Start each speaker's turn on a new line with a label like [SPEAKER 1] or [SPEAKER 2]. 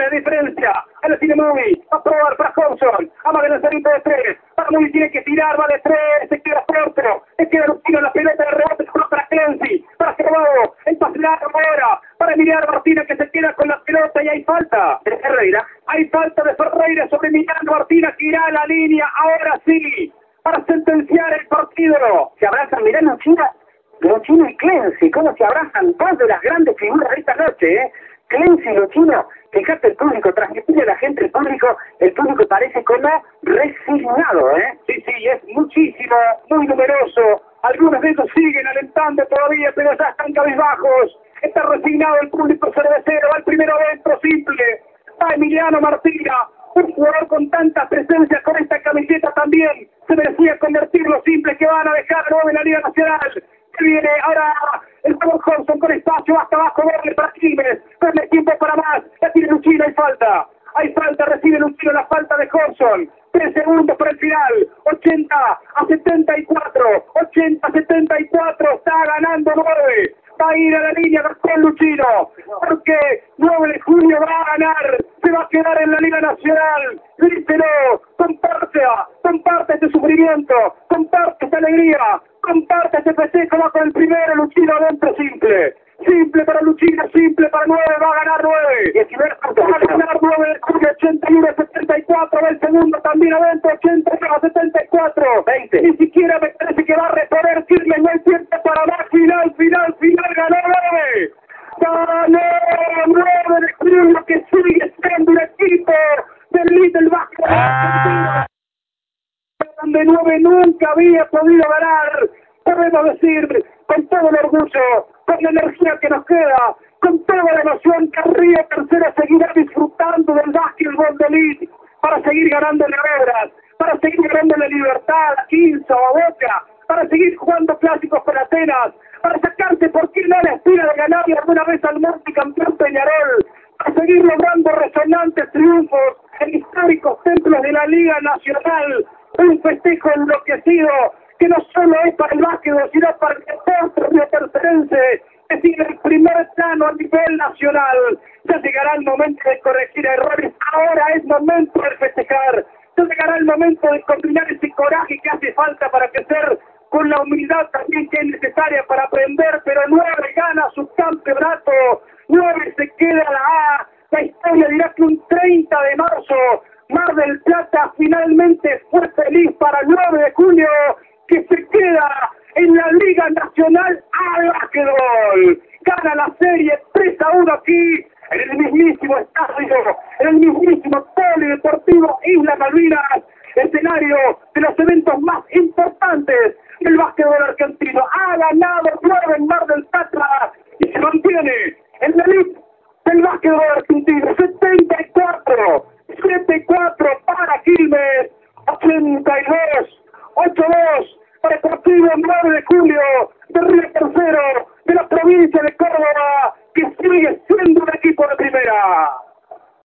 [SPEAKER 1] la diferencia. Tiene Moody. Va a probar para Thompson. Ama de lanzamiento de tres. Moody tiene que tirar. Va de tres. Se queda corto. Se queda Lucino. La pelota de rebote. Para Clancy. Para Cervado. El pase largo ahora. Para Emiliano Martínez que se queda con la pelota y hay falta de Ferreira. Hay falta de Ferreira sobre Emiliano Martínez que irá a la línea. Ahora sí. Para sentenciar el partido.
[SPEAKER 2] Se abrazan, mirá Luchina. Luchino y Clancy. Cómo se abrazan dos de las grandes figuras de esta noche, ¿eh? Clancy y Luchino fíjate el público, transmitirle a la gente el público, el público parece como resignado, ¿eh?
[SPEAKER 1] Sí, sí, es muchísimo, muy numeroso. Algunos de ellos siguen alentando todavía, pero ya están cabizbajos. Está resignado el público cervecero, va el primero adentro, simple. Va Emiliano Martina, un jugador con tanta presencia con esta camiseta también. Se merecía convertirlo simple que van a dejar nuevo en la Liga Nacional. Viene ahora el juego Johnson con espacio hasta abajo, doble para Quilmes. el tiempo para más. Ya tiene Luchino, hay falta. Hay falta, recibe Luchino la falta de Johnson. Tres segundos para el final. 80 a 74. 80 a 74. Está ganando 9 va a ir a la línea con Luchino, porque 9 de junio va a ganar, se va a quedar en la Liga Nacional, díselo, comparte, comparte este sufrimiento, comparte esta alegría, comparte este festejo, va con el primero, Luchino adentro simple. Simple para Luchino, simple para 9, va a ganar 9. 19 va a ganar 9 de 81 a 74, va el segundo también adentro, 81 a 74. 20. Ni siquiera me parece que va a reponer firme, no hay tiempo para más, final, final, final, ganó 9. Ganó 9 de julio que sigue siendo un equipo del Little Vasco. Ah. Donde 9 nunca había podido ganar, podemos decir, con todo el orgullo, con la energía que nos queda, con toda la emoción que Río Tercera seguirá disfrutando del básquetbol de elite para seguir ganando obras, para seguir ganando la libertad a Quinzo, a Boca, para seguir jugando clásicos con Atenas, para sacarse por qué no la espina de ganarle alguna vez al multicampeón Peñarol, para seguir logrando resonantes triunfos en históricos templos de la Liga Nacional, un festejo enloquecido que no solo es para el básquetbol, sino para el deporte tercerense, que sigue el primer plano a nivel nacional. Ya llegará el momento de corregir errores, ahora es momento de festejar, ya llegará el momento de combinar ese coraje que hace falta para crecer con la humildad también que es necesaria para aprender, pero nueve gana su campeonato, nueve se queda la A, la historia dirá que un 30 de marzo Mar del Plata finalmente fue feliz para el 9 de junio que se queda en la Liga Nacional al Básquetbol. Gana la serie 3 a 1 aquí en el mismísimo estadio, en el mismísimo polideportivo Isla Malvinas, escenario de los eventos más importantes del básquetbol argentino. Ha ganado 9 en Mar del Plata y se mantiene en la elite del básquetbol argentino. 74, 74